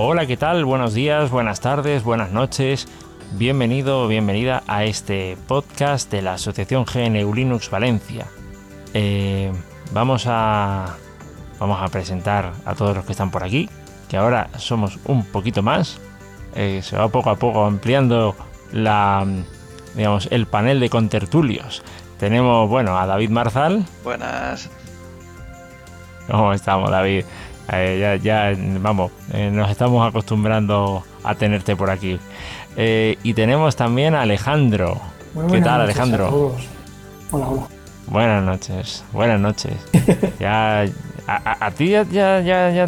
Hola, ¿qué tal? Buenos días, buenas tardes, buenas noches. Bienvenido o bienvenida a este podcast de la Asociación GNU Linux Valencia. Eh, vamos a vamos a presentar a todos los que están por aquí, que ahora somos un poquito más. Eh, se va poco a poco ampliando la digamos el panel de contertulios. Tenemos, bueno, a David Marzal. Buenas. ¿Cómo estamos, David? Eh, ya, ya, vamos, eh, nos estamos acostumbrando a tenerte por aquí. Eh, y tenemos también a Alejandro. Muy ¿Qué tal, a Alejandro? todos. Hola, hola. Buenas noches, buenas noches. ya, a, ti ya, ya, ya,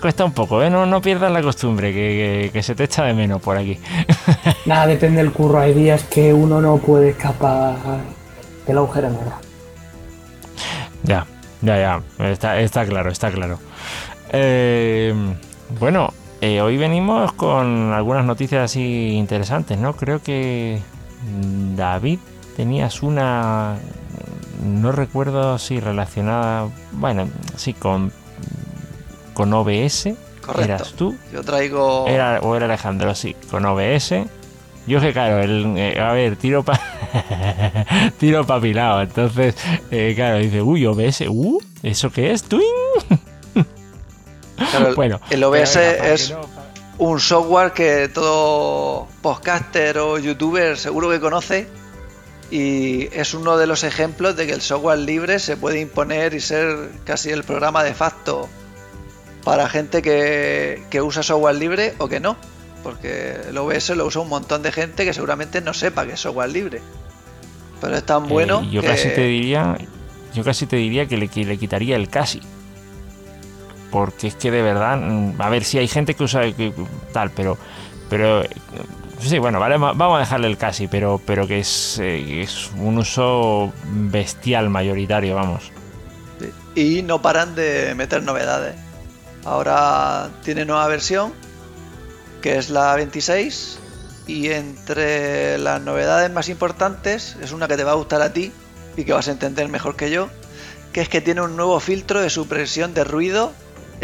cuesta un poco, ¿eh? No, no pierdas la costumbre, que, que- que se te echa de menos por aquí. Nada, depende del curro. Hay días que uno no puede escapar del agujero negro. Ya, ya, ya, está, está claro, está claro. Eh, bueno, eh, hoy venimos con algunas noticias así interesantes, ¿no? Creo que David tenías una, no recuerdo si relacionada, bueno, sí, con, con OBS. Correcto. ¿Eras tú? Yo traigo. Era, o era Alejandro, sí, con OBS. Yo que claro, el, eh, a ver, tiro pa tiro papilado. Entonces, eh, claro, dice, uy, OBS, uh, ¿eso qué es? ¿Twin? Claro, el, bueno, el OBS venga, es un software que todo podcaster o youtuber seguro que conoce. Y es uno de los ejemplos de que el software libre se puede imponer y ser casi el programa de facto para gente que, que usa software libre o que no. Porque el OBS lo usa un montón de gente que seguramente no sepa que es software libre. Pero es tan bueno Eh, yo que... casi te diría, yo casi te diría que le, que le quitaría el casi. Porque es que de verdad, mm, a ver si hay gente que usa tal, pero, pero eh, sí, bueno, vale, vamos a dejarle el casi, pero, pero que es, eh, es un uso bestial mayoritario, vamos. y no paran de meter novedades. Ahora tiene nueva versión, que es la 26, y entre las novedades más importantes es una que te va a gustar a ti y que vas a entender mejor que yo, que es que tiene un nuevo filtro de supresión de ruido,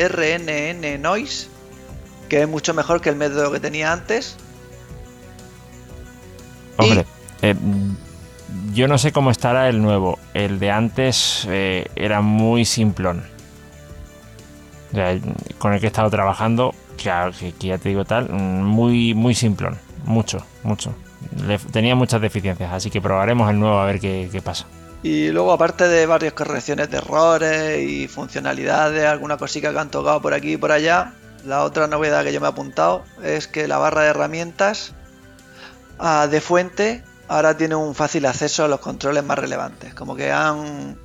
RNN Noise, que es mucho mejor que el método que tenía antes. Hombre, eh, yo no sé cómo estará el nuevo. El de antes eh, era muy simplón. Con el que he estado trabajando, que, ya te digo tal, muy, muy simplón. Mucho, mucho. Le- tenía muchas deficiencias, así que probaremos el nuevo a ver qué pasa. Y luego, aparte de varias correcciones de errores y funcionalidades, alguna cosita que han tocado por aquí y por allá, la otra novedad que yo me he apuntado es que la barra de herramientas ah, de fuente ahora tiene un fácil acceso a los controles más relevantes. Como que han,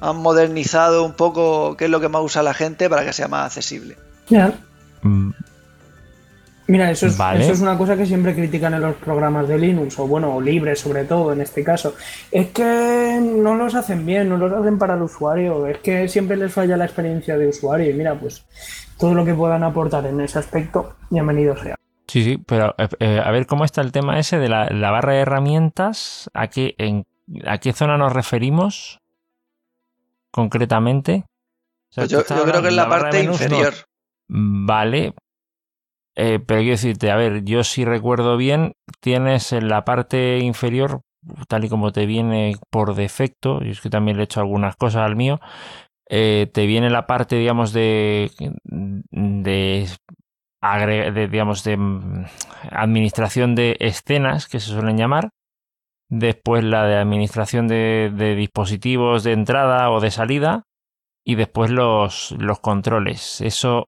han modernizado un poco qué es lo que más usa la gente para que sea más accesible. Ya. Mm, Mira, eso es, Vale. eso es una cosa que siempre critican en los programas de Linux, o bueno, o libre sobre todo en este caso. Es que no los hacen bien, no los hacen para el usuario, es que siempre les falla la experiencia de usuario. Y mira, pues todo lo que puedan aportar en ese aspecto, bienvenido sea. Sí, sí, pero eh, a ver cómo está el tema ese de la, la barra de herramientas. ¿A qué, en, ¿A qué zona nos referimos concretamente? O sea, Pues yo, creo que es la parte no- inferior. Vale. Eh, pero quiero decirte, a ver, yo si recuerdo bien, tienes en la parte inferior, tal y como te viene por defecto, y es que también le he hecho algunas cosas al mío, eh, te viene la parte, digamos, de, de, digamos, de mm, administración de escenas, que se suelen llamar, después la de administración de, de dispositivos de entrada o de salida, y después los, los controles. Eso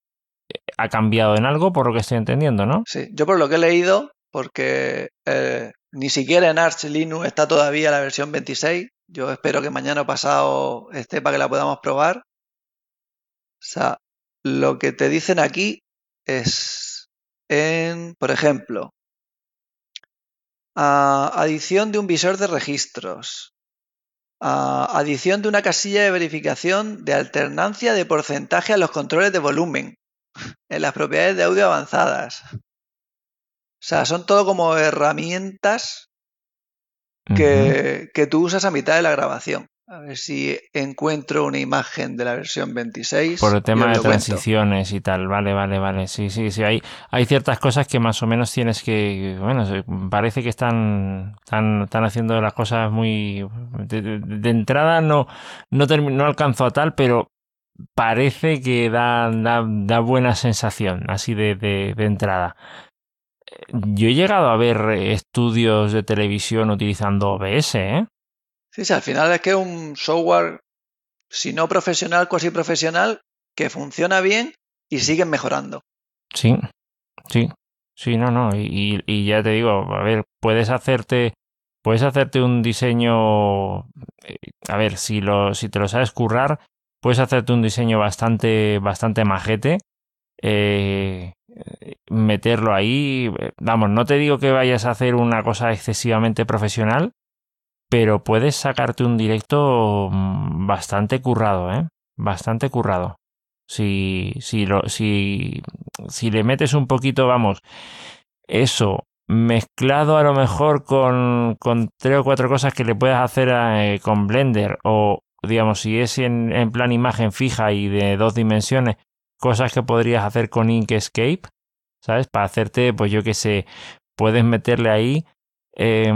ha cambiado en algo, por lo que estoy entendiendo, ¿no? Sí, yo por lo que he leído, porque eh, ni siquiera en Arch Linux está todavía la versión 26. Yo espero que mañana pasado esté para que la podamos probar. O sea, lo que te dicen aquí es en, por ejemplo, adición de un visor de registros, adición de una casilla de verificación de alternancia de porcentaje a los controles de volumen en las propiedades de audio avanzadas. O sea, son todo como herramientas que, que tú usas a mitad de la grabación. A ver si encuentro una imagen de la versión 26. Por el tema de transiciones y tal. Vale, vale, vale. Sí, sí, sí. Hay, hay ciertas cosas que más o menos tienes que. Bueno, parece que están, están, están haciendo las cosas muy. De, entrada no, no, no alcanzo a tal, pero parece que da, da, da buena sensación, así de, de, de entrada. Yo he llegado a ver estudios de televisión utilizando OBS, ¿eh? Sí, sí, al final es que es un software, si no profesional, cuasi profesional, que funciona bien y siguen mejorando. Sí, sí, sí, no, no. Y, y ya te digo, a ver, puedes hacerte, puedes hacerte un diseño, eh, a ver, si lo, si te lo sabes currar, puedes hacerte un diseño bastante, bastante majete. Eh, meterlo ahí, vamos, no te digo que vayas a hacer una cosa excesivamente profesional, pero puedes sacarte un directo mm, bastante currado, ¿eh? Bastante currado. Si, si, lo, si, si le metes un poquito, vamos, eso mezclado a lo mejor con, con tres o cuatro cosas que le puedas hacer eh, con Blender o digamos si es en, en, plan imagen fija y de dos dimensiones, cosas que podrías hacer con Inkscape, ¿sabes? Para hacerte, pues yo qué sé, puedes meterle ahí eh,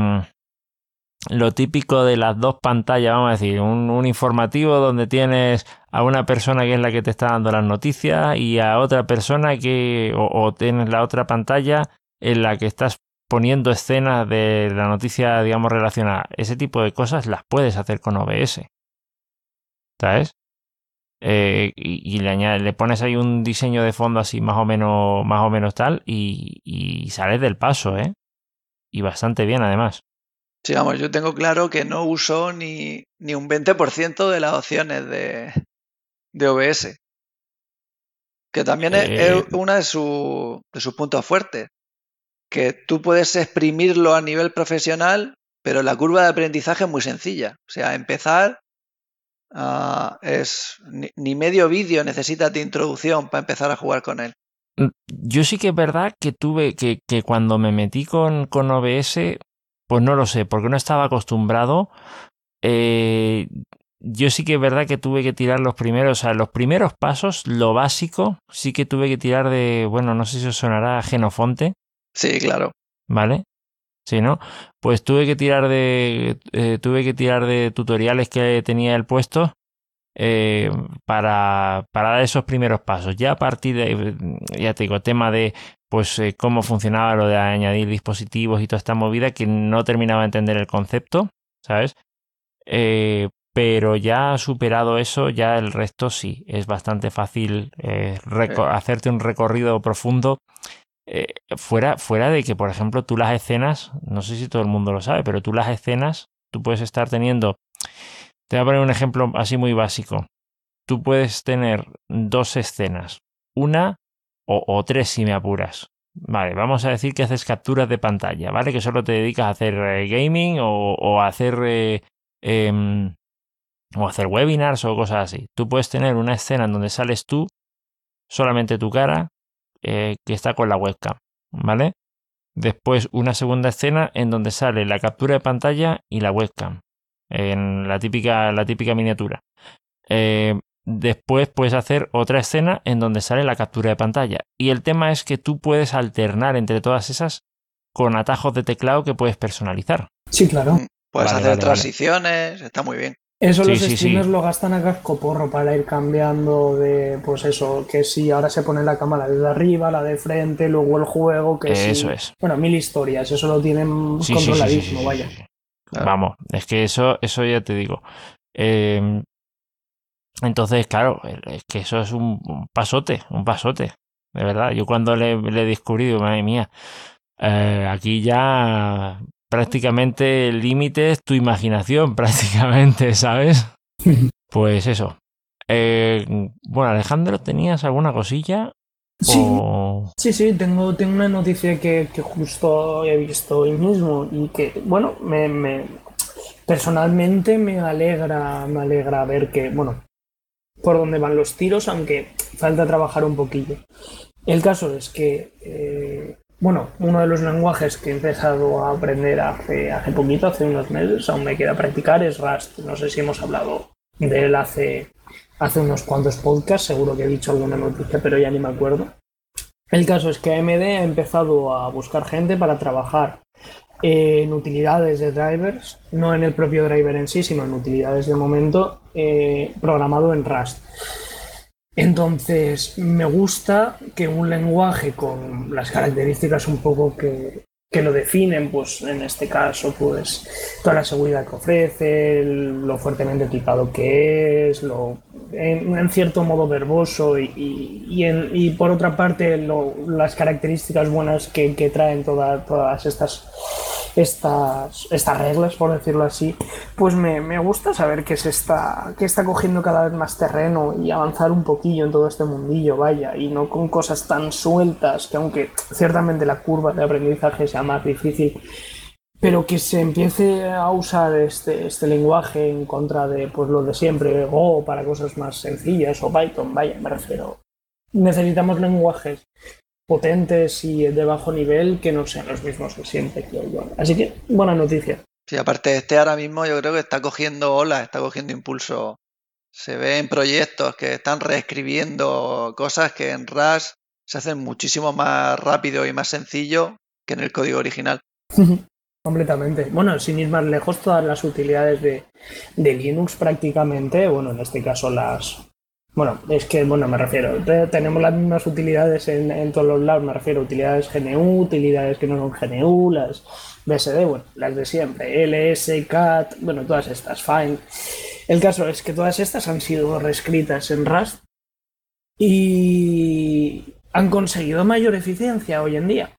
lo típico de las dos pantallas, vamos a decir, un, informativo donde tienes a una persona que es la que te está dando las noticias y a otra persona que, o, tienes la otra pantalla en la que estás poniendo escenas de la noticia, digamos, relacionada. Ese tipo de cosas las puedes hacer con OBS. ¿Sabes? Eh, y, le, pones ahí un diseño de fondo así más o menos, más o menos tal y, y sales del paso, ¿eh? Y bastante bien además. Sí, vamos, yo tengo claro que no uso ni, ni un 20% de las opciones de, de OBS. Que también es, eh, una de, su, de sus puntos fuertes. Que tú puedes exprimirlo a nivel profesional, pero la curva de aprendizaje es muy sencilla. O sea, empezar uh, es ni, medio vídeo necesitas de introducción para empezar a jugar con él. Mm, yo sí que es verdad que tuve que, que cuando me metí con, con OBS pues no lo sé, porque no estaba acostumbrado. Eh, yo sí que es verdad que tuve que tirar los primeros, o sea, los primeros pasos, lo básico, sí que tuve que tirar de, bueno, no sé si os sonará Genofonte. Sí, claro. ¿Vale? Sí, ¿no? Pues tuve que tirar de, eh, tuve que tirar de tutoriales que tenía el puesto eh, para, para dar esos primeros pasos. Ya a partir de, ya te digo, tema de pues eh, cómo funcionaba lo de añadir dispositivos y toda esta movida que no terminaba de entender el concepto, ¿sabes? Pero ya superado eso, ya el resto sí, es bastante fácil hacerte un recorrido profundo. Fuera, fuera de que, por ejemplo, tú las escenas, no sé si todo el mundo lo sabe, pero tú las escenas, tú puedes estar teniendo, te voy a poner un ejemplo así muy básico. Tú puedes tener dos escenas. Una o, tres si me apuras. Vale, vamos a decir que haces capturas de pantalla, ¿vale? Que solo te dedicas a hacer eh, gaming o, a hacer eh, em, o hacer webinars o cosas así. Tú puedes tener una escena en donde sales tú, solamente tu cara, eh, que está con la webcam, ¿vale? Después una segunda escena en donde sale la captura de pantalla y la webcam, en la típica, la típica miniatura. Después puedes hacer otra escena en donde sale la captura de pantalla. Y el tema es que tú puedes alternar entre todas esas con atajos de teclado que puedes personalizar. Sí, claro. Mm, puedes hacer transiciones, está muy bien. Eso los streamers lo gastan a cascoporro para ir cambiando de, pues eso, que si ahora se pone la cámara desde arriba, la de frente, luego el juego, que Eso es. Bueno, mil historias, eso lo tienen controladísimo, vaya. Vamos, es que eso, eso ya te digo. Eh, entonces, claro, es que eso es un, pasote, un pasote. De verdad, yo cuando le, he descubrido, madre mía, eh, aquí ya prácticamente el límite es tu imaginación, prácticamente, ¿sabes? Pues eso. Eh, bueno, Alejandro, ¿tenías alguna cosilla? Sí, sí, sí, tengo, tengo una noticia que, que justo he visto hoy mismo y que, bueno, me, me- personalmente me alegra, me alegra ver que, bueno, por dónde van los tiros, aunque falta trabajar un poquillo. El caso es que, eh, bueno, uno de los lenguajes que he empezado a aprender hace, hace poquito, hace unos meses, aún me queda practicar, es Rust. No sé si hemos hablado de él hace, hace unos cuantos podcasts, seguro que he dicho alguna noticia, pero ya ni me acuerdo. El caso es que AMD ha empezado a buscar gente para trabajar en utilidades de drivers, no en el propio driver en sí, sino en utilidades de momento, eh, programado en Rust. Entonces, me gusta que un lenguaje con las características un poco que, que lo definen, pues en este caso, pues toda la seguridad que ofrece, lo fuertemente tipado que es, lo, en, cierto modo verboso y, y- y en- y por otra parte lo- las características buenas que, traen toda- todas estas, estas, estas reglas, por decirlo así, pues me, me gusta saber que se está, que está cogiendo cada vez más terreno y avanzar un poquillo en todo este mundillo, vaya, y no con cosas tan sueltas que aunque ciertamente la curva de aprendizaje sea más difícil, pero que se empiece a usar este, este lenguaje en contra de pues lo de siempre, Go para cosas más sencillas o Python, vaya, me refiero. Necesitamos lenguajes potentes y de bajo nivel que no sean los mismos que siempre, creo yo. Así que, buena noticia. Sí, aparte este ahora mismo yo creo que está cogiendo olas, está cogiendo impulso. Se ve en proyectos que están reescribiendo cosas que en Rust se hacen muchísimo más rápido y más sencillo que en el código original. Completamente. Bueno, sin ir más lejos, todas las utilidades de, de Linux prácticamente, bueno, en este caso las... Bueno, es que, bueno, me refiero, te- tenemos las mismas utilidades en, en todos los lados, me refiero a utilidades GNU, utilidades que no son GNU, las BSD, bueno, las de siempre, LS, CAT, bueno, todas estas, Fine. El caso es que todas estas han sido reescritas en Rust y han conseguido mayor eficiencia hoy en día.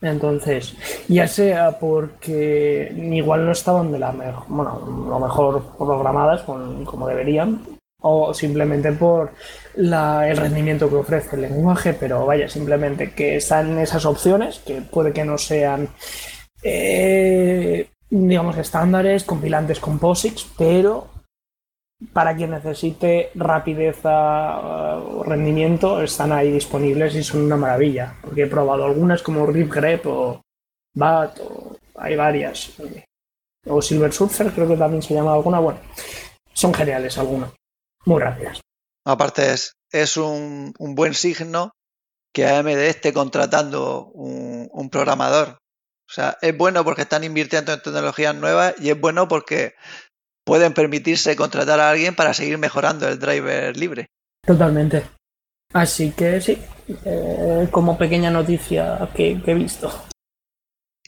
Entonces, ya sea porque igual no estaban de la mejor, bueno, lo mejor programadas con- como deberían, o simplemente por el rendimiento que ofrece el lenguaje, pero vaya, simplemente que están esas opciones, que puede que no sean, eh, digamos, estándares, compilantes con POSIX, pero para quien necesite rapidez a- o rendimiento, están ahí disponibles y son una maravilla. Porque he probado algunas como Rip Grep o BAT, o hay varias. O Silver Surfer, creo que también se llama alguna. Bueno, son geniales algunas. Muy rápidas. Aparte es, es un, un buen signo que AMD esté contratando un, un programador. O sea, es bueno porque están invirtiendo en tecnologías nuevas y es bueno porque pueden permitirse contratar a alguien para seguir mejorando el driver libre. Totalmente. Así que sí, eh, como pequeña noticia que, que he visto.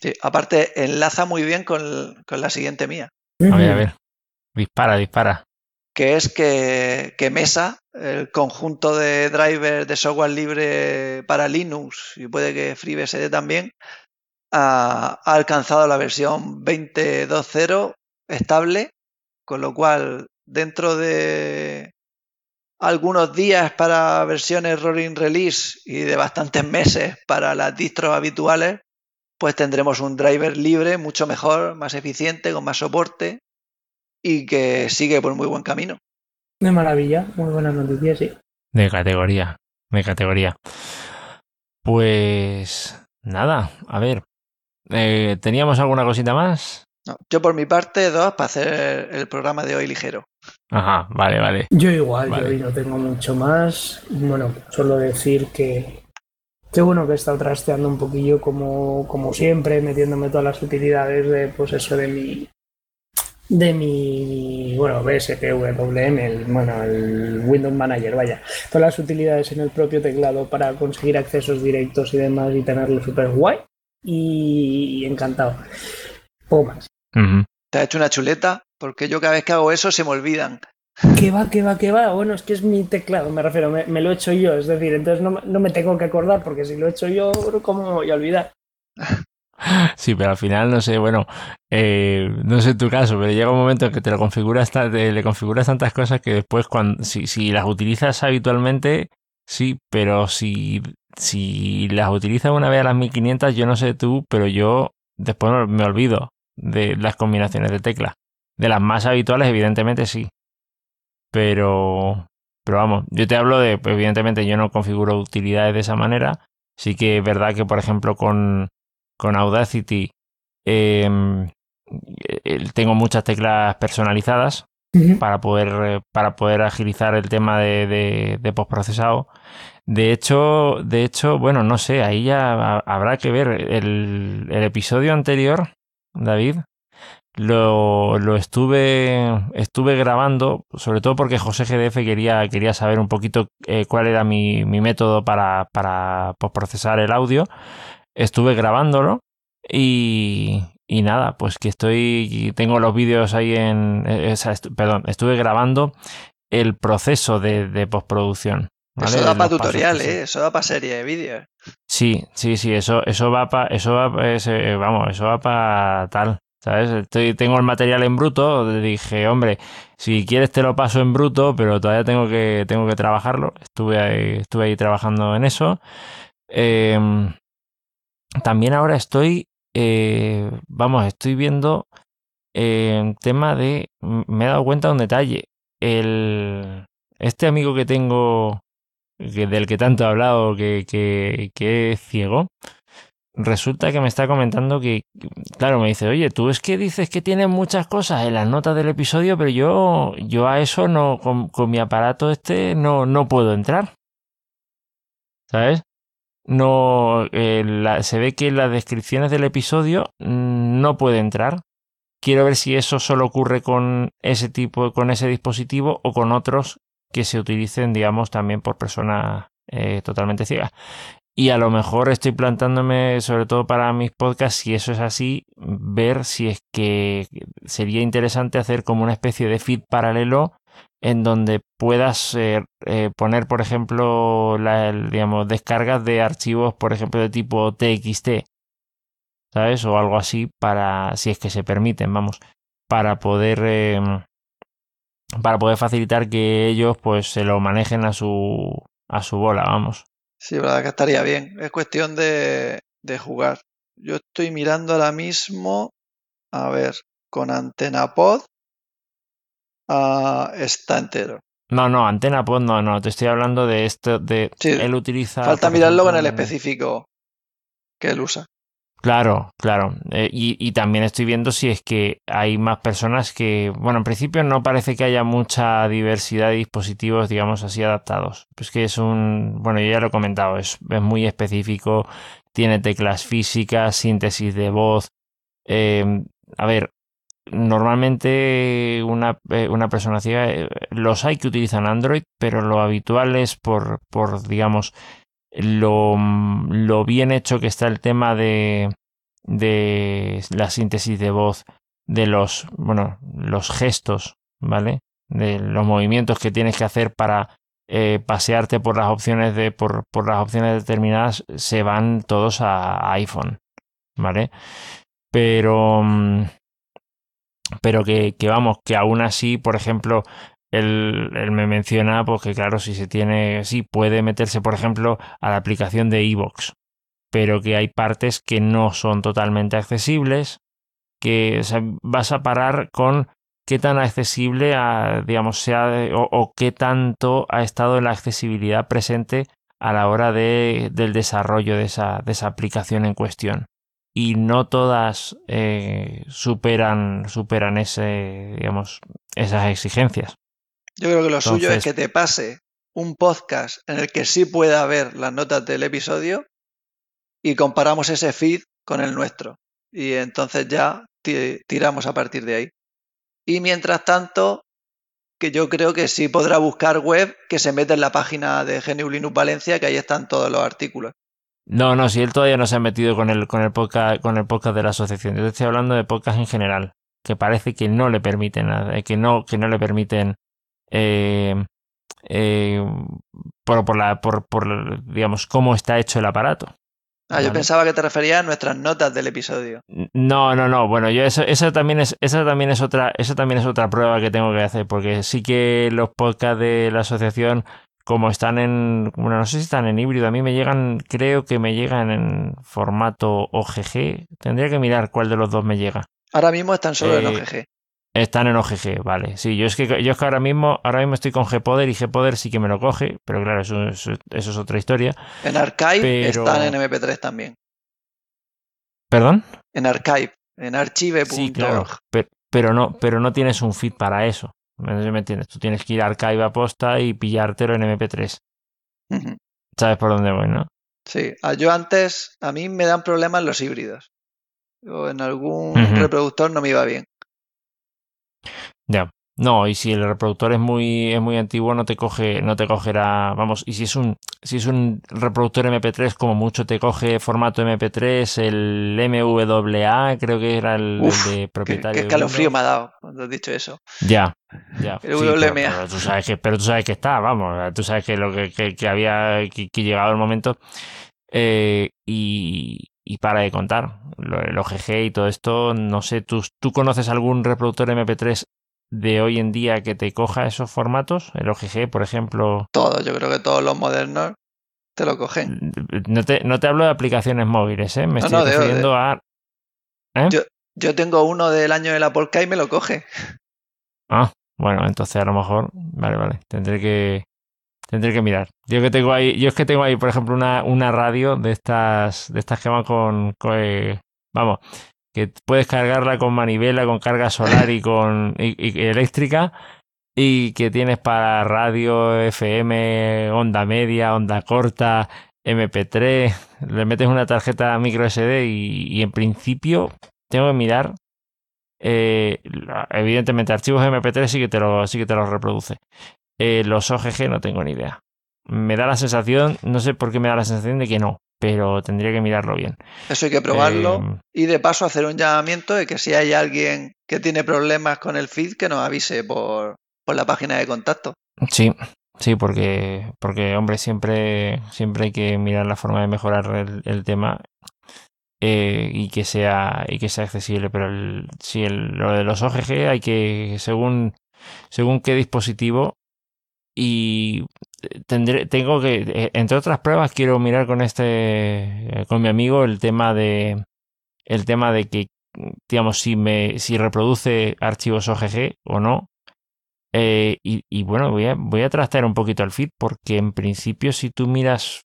Sí, aparte, enlaza muy bien con, con la siguiente mía, A ver, a ver. Dispara, dispara. Que es que, Mesa, el conjunto de drivers de software libre para Linux y puede que FreeBSD también, ha, ha alcanzado la versión 20.2.0 estable, con lo cual dentro de algunos días para versiones rolling release y de bastantes meses para las distros habituales, pues tendremos un driver libre mucho mejor, más eficiente, con más soporte y que sigue por muy buen camino. De maravilla, muy buena noticia, sí. De categoría. De categoría. Pues nada, a ver. Eh, ¿Teníamos alguna cosita más? No, yo por mi parte, dos para hacer el programa de hoy ligero. Ajá, vale, vale. Yo igual, Vale. yo hoy no tengo mucho más. Bueno, solo decir que qué bueno que he estado trasteando un poquillo como, como siempre, metiéndome todas las utilidades de pues eso de mi de mi bueno BSPWM, el, bueno, el Windows Manager, vaya, todas las utilidades en el propio teclado para conseguir accesos directos y demás y tenerlo súper guay y, encantado. Poco más. Te ha hecho una chuleta, porque yo cada vez que hago eso se me olvidan. ¿Qué va, qué va, qué va? Bueno, es que es mi teclado, me refiero, me, me lo he hecho yo, es decir, entonces no, me- no me tengo que acordar porque si lo he hecho yo, ¿cómo me voy a olvidar? Sí, pero al final no sé, bueno, eh, no sé tu caso, pero llega un momento en que te lo configuras, le configuras tantas cosas que después cuando si, si las utilizas habitualmente, sí, pero si, si las utilizas una vez a las 1500, yo no sé tú, pero yo después me olvido de las combinaciones de teclas. De las más habituales, evidentemente sí. Pero, pero vamos, yo te hablo de, evidentemente yo no configuro utilidades de esa manera. Sí que es verdad que, por ejemplo, con, con Audacity em, tengo muchas teclas personalizadas para, poder, para poder agilizar el tema de, de, postprocesado. De hecho, de hecho, bueno, no sé, ahí ya habrá que ver el, el episodio anterior, David, lo, lo, estuve, estuve grabando, sobre todo porque José GDF quería, quería saber un poquito eh, cuál era mi, mi método para, para procesar el audio. Estuve grabándolo y, y nada, pues que estoy, tengo los vídeos ahí en, eh, perdón, estuve grabando el proceso de, de postproducción. Eso da para tutorial, ¿eh? Eso da para serie de vídeos. Sí, sí, sí, eso, eso va para, eso va, vamos, eso va para tal. ¿Sabes? Estoy, tengo el material en bruto, dije, hombre, si quieres te lo paso en bruto, pero todavía tengo que, tengo que trabajarlo. Estuve ahí, estuve ahí trabajando en eso. Em, también ahora estoy, eh, vamos, estoy viendo el tema de, me he dado cuenta de un detalle. El, este amigo que tengo, del que tanto he hablado, que, que, que es ciego, resulta que me está comentando que, claro, me dice, oye, tú es que dices que tienes muchas cosas en las notas del episodio, pero yo, yo a eso no, con, mi aparato este no, no puedo entrar. ¿Sabes? No, eh, se ve que en las descripciones del episodio mm, no puede entrar. Quiero ver si eso solo ocurre con ese tipo, con ese dispositivo o con otros que se utilicen, digamos, también por personas eh, totalmente ciegas. Y a lo mejor estoy plantándome, sobre todo para mis podcasts, si eso es así, ver si es que sería interesante hacer como una especie de feed paralelo en donde puedas eh, eh, poner, por ejemplo, la, digamos, descargas de archivos, por ejemplo, de tipo TXT, ¿sabes? O algo así para, si es que se permiten, vamos, para poder, em, para poder facilitar que ellos, pues, se lo manejen a su, a su bola, vamos. Sí, verdad que estaría bien. Es cuestión de, de jugar. Yo estoy mirando ahora mismo, a ver, con Antena Pod uh, está entero. No, no, Antena Pod no, no, te estoy hablando de esto, de él utiliza... Falta mirarlo en el específico que él usa. Claro, claro. Eh, y, también estoy viendo si es que hay más personas que, bueno, en principio no parece que haya mucha diversidad de dispositivos, digamos así, adaptados. Pues que es un, bueno, yo ya lo he comentado, es, muy específico, tiene teclas físicas, síntesis de voz. Eh, a ver, normalmente una, eh, una persona ciega, los hay que utilizan Android, pero lo habitual es por, por digamos, lo, lo bien hecho que está el tema de, de la síntesis de voz, de los, bueno, los gestos, ¿vale? De los movimientos que tienes que hacer para eh, pasearte por las opciones de, por, por, las opciones determinadas, se van todos a, iPhone, ¿vale? Pero, mm, pero que, que, vamos, que aún así, por ejemplo, él, me menciona pues que claro, si se tiene, sí, puede meterse, por ejemplo, a la aplicación de Evox, pero que hay partes que no son totalmente accesibles, que vas a parar con qué tan accesible, digamos, sea o, qué tanto ha estado la accesibilidad presente a la hora de, del desarrollo de esa, de esa aplicación en cuestión. Y no todas eh, superan, superan ese, digamos, esas exigencias. Yo creo que lo suyo es que te pase un podcast en el que sí pueda ver las notas del episodio y comparamos ese feed con el nuestro. Y entonces ya tiramos a partir de ahí. Y mientras tanto, que yo creo que sí podrá buscar web que se mete en la página de GNU Linux Valencia, que ahí están todos los artículos. No, no, si él todavía no se ha metido con el, con el, podcast, con el podcast de la asociación. Yo estoy hablando de podcast en general, que parece que no le permiten nada, que no, que no le permiten eh, eh, por, por, la, por, por, digamos, cómo está hecho el aparato. Ah, yo Vale. pensaba que te referías a nuestras notas del episodio. No, no, no. Bueno, yo eso, esa también es, esa también es otra, esa también es otra prueba que tengo que hacer, porque sí que los podcasts de la asociación, como están en, bueno, no sé si están en híbrido, a mí me llegan, creo que me llegan en formato OGG. Tendría que mirar cuál de los dos me llega. Ahora mismo están solo en Eh, OGG. Están en OGG, vale. Sí, yo es que yo es que ahora mismo, ahora mismo estoy con Gpoder y Gpoder sí que me lo coge, pero claro, eso, eso- eso es otra historia. En Archive pero- están en MP3 también. ¿Perdón? En Archive, en archive.org. Sí, claro. Pero, pero no, pero no tienes un feed para eso. ¿Me me entiendes? Tú tienes que ir a Archive posta y pillártelo en MP3. Ujú. ¿Sabes por dónde voy, no? Sí, ah, yo antes, a mí me dan problemas los híbridos. O en algún reproductor no me iba bien. Ya. No, y si el reproductor es muy, es muy antiguo, no te coge, no te cogerá. Vamos, y si es un, si es un reproductor MP3, como mucho te coge formato MP3, el MWA, creo que era el, el Uf, de Qué, propietario. qué de escalofrío me ha dado cuando has dicho eso. Ya, ya. El Sí, pero, WMA. pero tú sabes que, pero tú sabes que está, vamos, tú sabes que lo que, que, que había, que, que llegado el momento. Eh, y, y para de contar, lo- el OGG y todo esto, no sé, ¿tú, ¿tú conoces algún reproductor MP3 de hoy en día que te coja esos formatos? El OGG, por ejemplo. Todo, yo creo que todos los modernos te lo cogen. No te, no te hablo de aplicaciones móviles, ¿eh? Me No, estoy no, de- refiriendo a... ¿eh? Yo- Yo tengo uno del año de la Polka y me lo coge. Ah, bueno, entonces a lo mejor, vale, vale, tendré que tendré que mirar. Yo que tengo ahí, yo es que tengo ahí, por ejemplo, una, una radio de estas, de estas que van con, con, eh, vamos, que puedes cargarla con manivela, con carga solar y con y- eléctrica y que tienes para radio, FM, onda media, onda corta, MP3, le metes una tarjeta micro SD y, en principio tengo que mirar eh, evidentemente, archivos MP3 sí que te lo, sí que te los reproduce. Eh, los OGG no tengo ni idea. Me da la sensación, no sé por qué me da la sensación de que no, pero tendría que mirarlo bien. Eso hay que probarlo. Eh, Y de paso hacer un llamamiento de que si hay alguien que tiene problemas con el feed, que nos avise por, por la página de contacto. sí, sí, porque, porque hombre, siempre, siempre hay que mirar la forma de mejorar el, el tema eh, y que sea y que sea accesible. Pero el, sí, el- lo de los OGG hay que, según, según qué dispositivo, y tendré, tengo que, eh, entre otras pruebas, quiero mirar con este, eh, con mi amigo el tema de, el tema de que, digamos, si me, si reproduce archivos OGG o no. Eh, y, bueno, voy a, trastear un poquito el feed porque en principio si tú miras,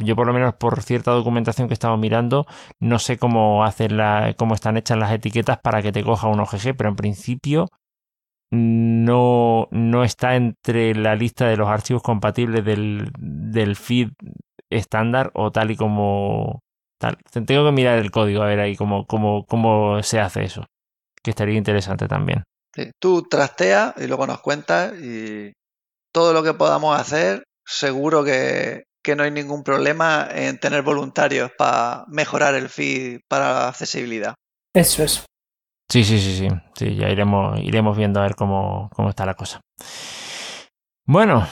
yo por lo menos por cierta documentación que he estado mirando, no sé cómo hacen la, cómo están hechas las etiquetas para que te coja un OGG, pero en principio no, no está entre la lista de los archivos compatibles del, del feed estándar o tal y como tal. Tengo que mirar el código a ver ahí cómo, cómo, cómo se hace eso. Que estaría interesante también. Sí, Tú trasteas y luego nos cuentas y todo lo que podamos hacer, seguro que, que no hay ningún problema en tener voluntarios para mejorar el feed para la accesibilidad. Eso es. Sí, sí, sí, sí. Sí, ya iremos, iremos viendo a ver cómo, cómo está la cosa. Bueno,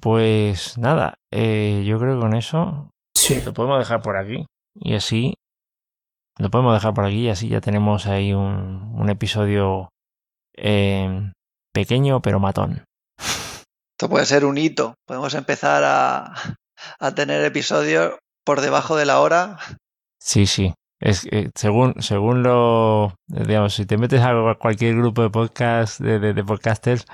pues nada, eh, yo creo que con eso Sí. lo podemos dejar por aquí. Y así lo podemos dejar por aquí y así ya tenemos ahí un, un episodio eh, pequeño pero matón. Esto puede ser un hito. Podemos empezar a, a tener episodios por debajo de la hora. Sí, sí. Es que según, según lo, digamos, si te metes a cualquier grupo de podcast, de, de- de podcasters,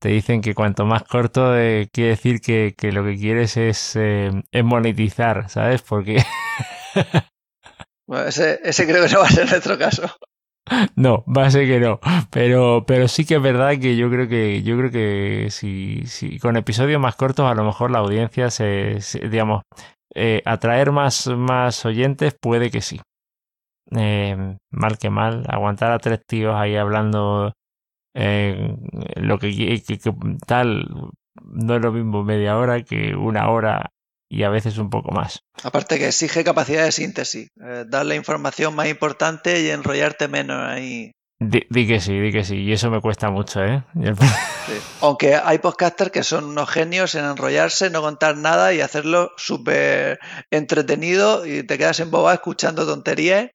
te dicen que cuanto más corto eh, quiere decir que, que lo que quieres es, eh, es monetizar, ¿sabes? Porque Bueno, ese, ese creo que no va a ser nuestro caso. no, va a ser que no. Pero, pero sí que es verdad que yo creo que, yo creo que si, si con episodios más cortos a lo mejor la audiencia se, se- digamos, eh, atraer más, más oyentes puede que sí. Eh, mal que mal, aguantar a tres tíos ahí hablando eh, lo que, que- tal no es lo mismo media hora que una hora y a veces un poco más. Aparte que exige capacidad de síntesis, eh, darle información más importante y enrollarte menos ahí Di, di, que sí, di que sí. Y eso me cuesta mucho, ¿eh? Sí. Aunque hay podcasters que son unos genios en enrollarse, no contar nada y hacerlo súper entretenido y te quedas en boba escuchando tonterías.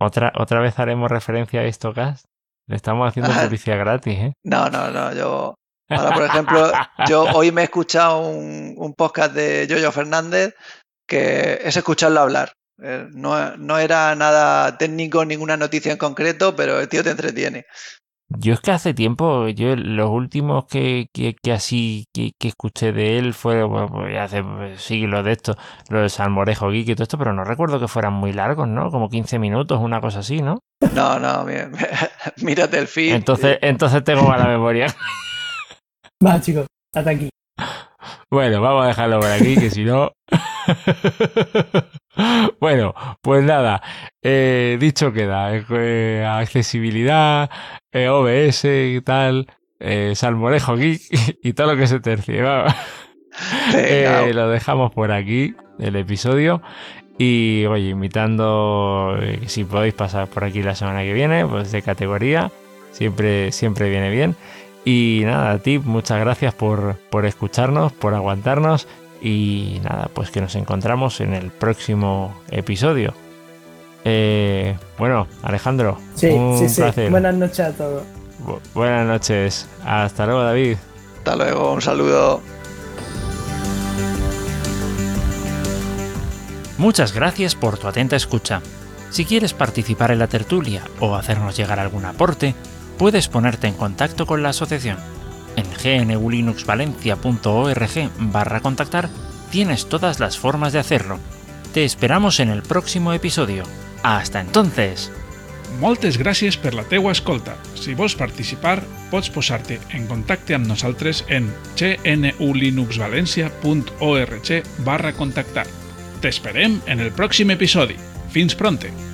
¿Otra, ¿Otra vez haremos referencia a esto, Gas? Le estamos haciendo publicidad gratis, ¿eh? No, no, no. Yo. Ahora, por ejemplo, yo hoy me he escuchado un, un podcast de Yoyo Fernández que es escucharlo hablar. Eh, no, no, era nada técnico, ninguna noticia en concreto, pero el tío te entretiene. Yo es que hace tiempo, yo los últimos que, que, que así que, que, escuché de él fue bueno, pues hace siglos de esto, lo de Salmorejo Geek y todo esto, pero no recuerdo que fueran muy largos, ¿no? Como 15 minutos, una cosa así, ¿no? No, no, mírate el feed. Entonces, entonces tengo mala memoria. Va, chicos, hasta aquí. Bueno, vamos a dejarlo por aquí, que si no. bueno, pues nada, eh, dicho queda, eh, accesibilidad, eh, OBS y tal, eh, Salmorejo Geek y todo lo que se tercie. Eh, lo dejamos por aquí, el episodio. Y oye, invitando, si podéis pasar por aquí la semana que viene, pues de categoría, siempre, siempre viene bien. Y nada, a ti, muchas gracias por, por escucharnos, por aguantarnos y nada, pues que nos encontramos en el próximo episodio. Eh, bueno, Alejandro, sí, un sí, sí. placer. Buenas noches a todos. Bu buenas noches. Hasta luego, David. Hasta luego, un saludo. Muchas gracias por tu atenta escucha. Si quieres participar en la tertulia o hacernos llegar algún aporte, puedes ponerte en contacto con la asociación. En gnulinuxvalencia.org barra contactar tienes todas las formas de hacerlo. Te esperamos en el próximo episodio. Hasta entonces! Moltes gràcies per la teua escolta. Si vols participar, pots posar-te en contacte amb nosaltres en gnulinuxvalencia.org barra contactar. T'esperem en el pròxim episodi. Fins pronte!